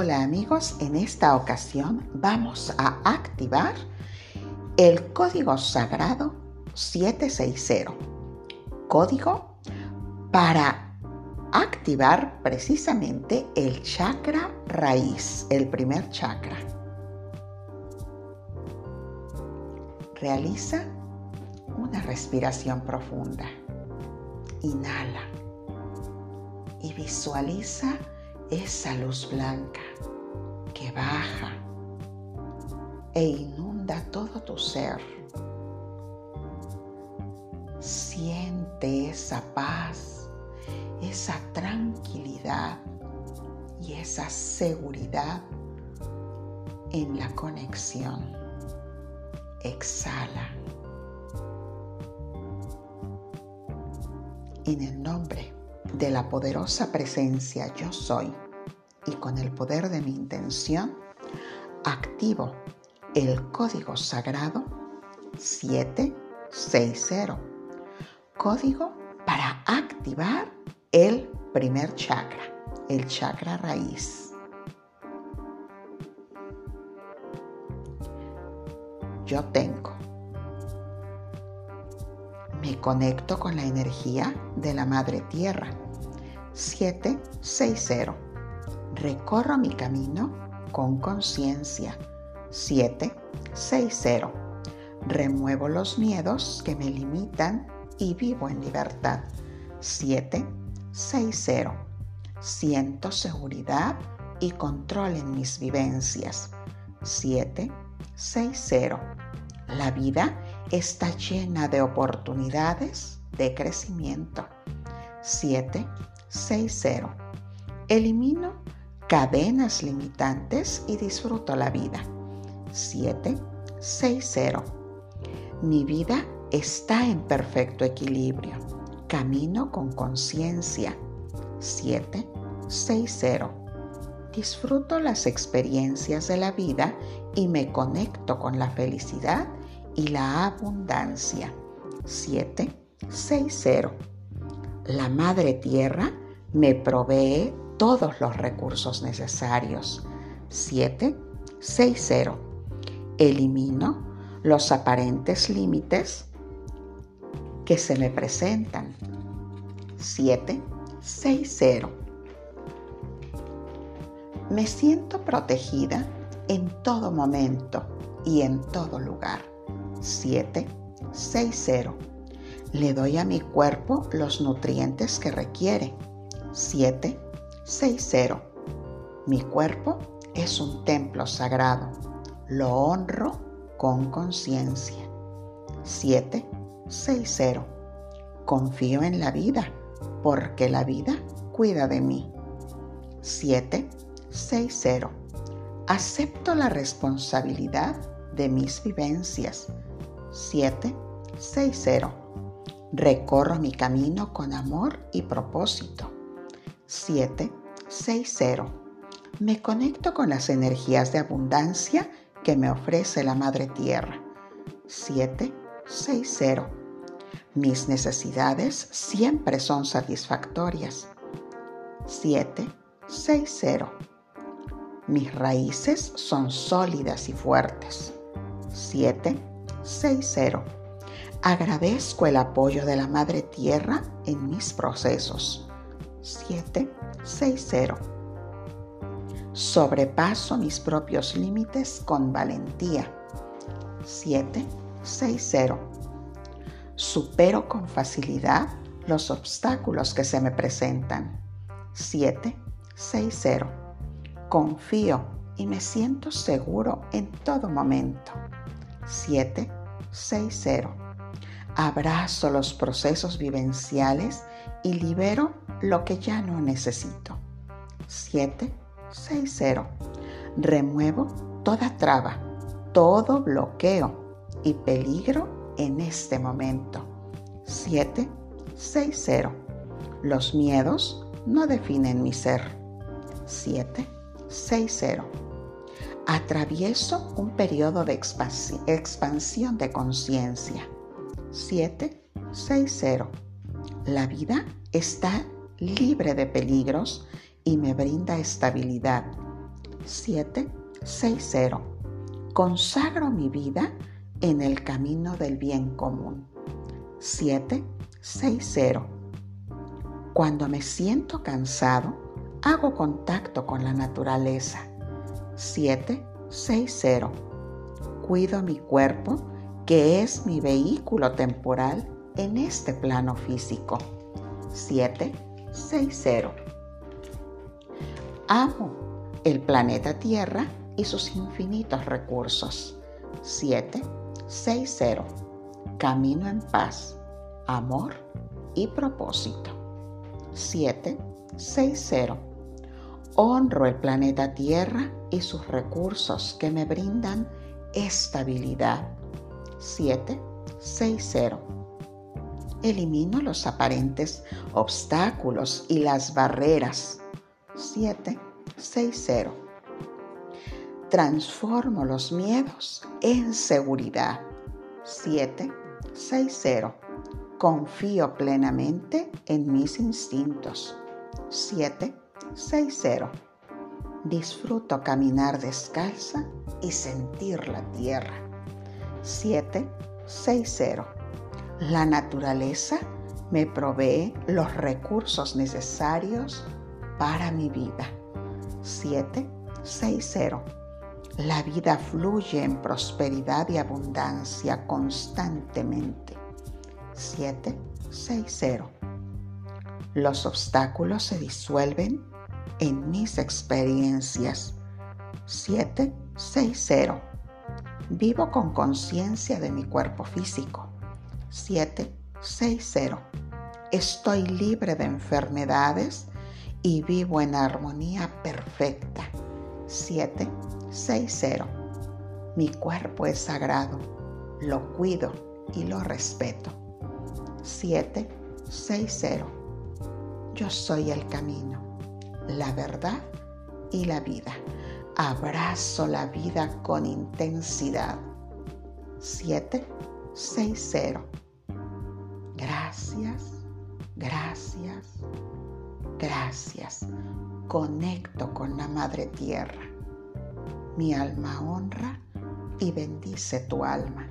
Hola amigos, en esta ocasión vamos a activar el código sagrado 760. Código para activar precisamente el chakra raíz, el primer chakra. Realiza una respiración profunda. Inhala y visualiza esa luz blanca que baja e inunda todo tu ser. Siente esa paz, esa tranquilidad y esa seguridad en la conexión. Exhala. En el nombre de la poderosa presencia yo soy y con el poder de mi intención, activo el código sagrado 760. Código para activar el primer chakra, el chakra raíz. Yo tengo me conecto con la energía de la Madre Tierra. 760. Recorro mi camino con conciencia. 760. Remuevo los miedos que me limitan y vivo en libertad. 760. Siento seguridad y control en mis vivencias. 760. La vida está llena de oportunidades de crecimiento. 760. Elimino cadenas limitantes y disfruto la vida. 760. Mi vida está en perfecto equilibrio. Camino con conciencia. 760. Disfruto las experiencias de la vida y me conecto con la felicidad y la abundancia. 760. La Madre Tierra me provee todos los recursos necesarios. 760. Elimino los aparentes límites que se me presentan. 760. Me siento protegida en todo momento y en todo lugar. 760. Le doy a mi cuerpo los nutrientes que requiere. 760. Mi cuerpo es un templo sagrado. Lo honro con conciencia. 760. Confío en la vida porque la vida cuida de mí. 760. Acepto la responsabilidad de mis vivencias 760. Recorro mi camino con amor y propósito. 760. Me conecto con las energías de abundancia que me ofrece la Madre Tierra. 760. Mis necesidades siempre son satisfactorias. 760. Mis raíces son sólidas y fuertes. 7 6-0. Agradezco el apoyo de la Madre Tierra en mis procesos. 7-6-0. Sobrepaso mis propios límites con valentía. 7-6-0. Supero con facilidad los obstáculos que se me presentan. 7-6-0. Confío y me siento seguro en todo momento. 7 6-0. Abrazo los procesos vivenciales y libero lo que ya no necesito. 7-6-0. Remuevo toda traba, todo bloqueo y peligro en este momento. 7-6-0. Los miedos no definen mi ser. 7-6-0 atravieso un periodo de expansión de conciencia. 760. La vida está libre de peligros y me brinda estabilidad. 760. Consagro mi vida en el camino del bien común. 760. Cuando me siento cansado, hago contacto con la naturaleza. 760. Cuido mi cuerpo, que es mi vehículo temporal en este plano físico. 760. Amo el planeta Tierra y sus infinitos recursos. 760. Camino en paz, amor y propósito. 760. Honro el planeta Tierra y sus recursos que me brindan estabilidad. 760 Elimino los aparentes obstáculos y las barreras. 7, 6, 0. Transformo los miedos en seguridad. 7, 6, 0. Confío plenamente en mis instintos. 7, 6, 0. Disfruto caminar descalza y sentir la tierra. 7, 6, 0 la naturaleza me provee los recursos necesarios para mi vida. 760. La vida fluye en prosperidad y abundancia constantemente. 760. Los obstáculos se disuelven en mis experiencias. 760. Vivo con conciencia de mi cuerpo físico. 760. Estoy libre de enfermedades y vivo en armonía perfecta. 760. Mi cuerpo es sagrado, lo cuido y lo respeto. 760. Yo soy el camino, la verdad y la vida. Abrazo la vida con intensidad. 760. Gracias, gracias, gracias. Conecto con la Madre Tierra. Mi alma honra y bendice tu alma.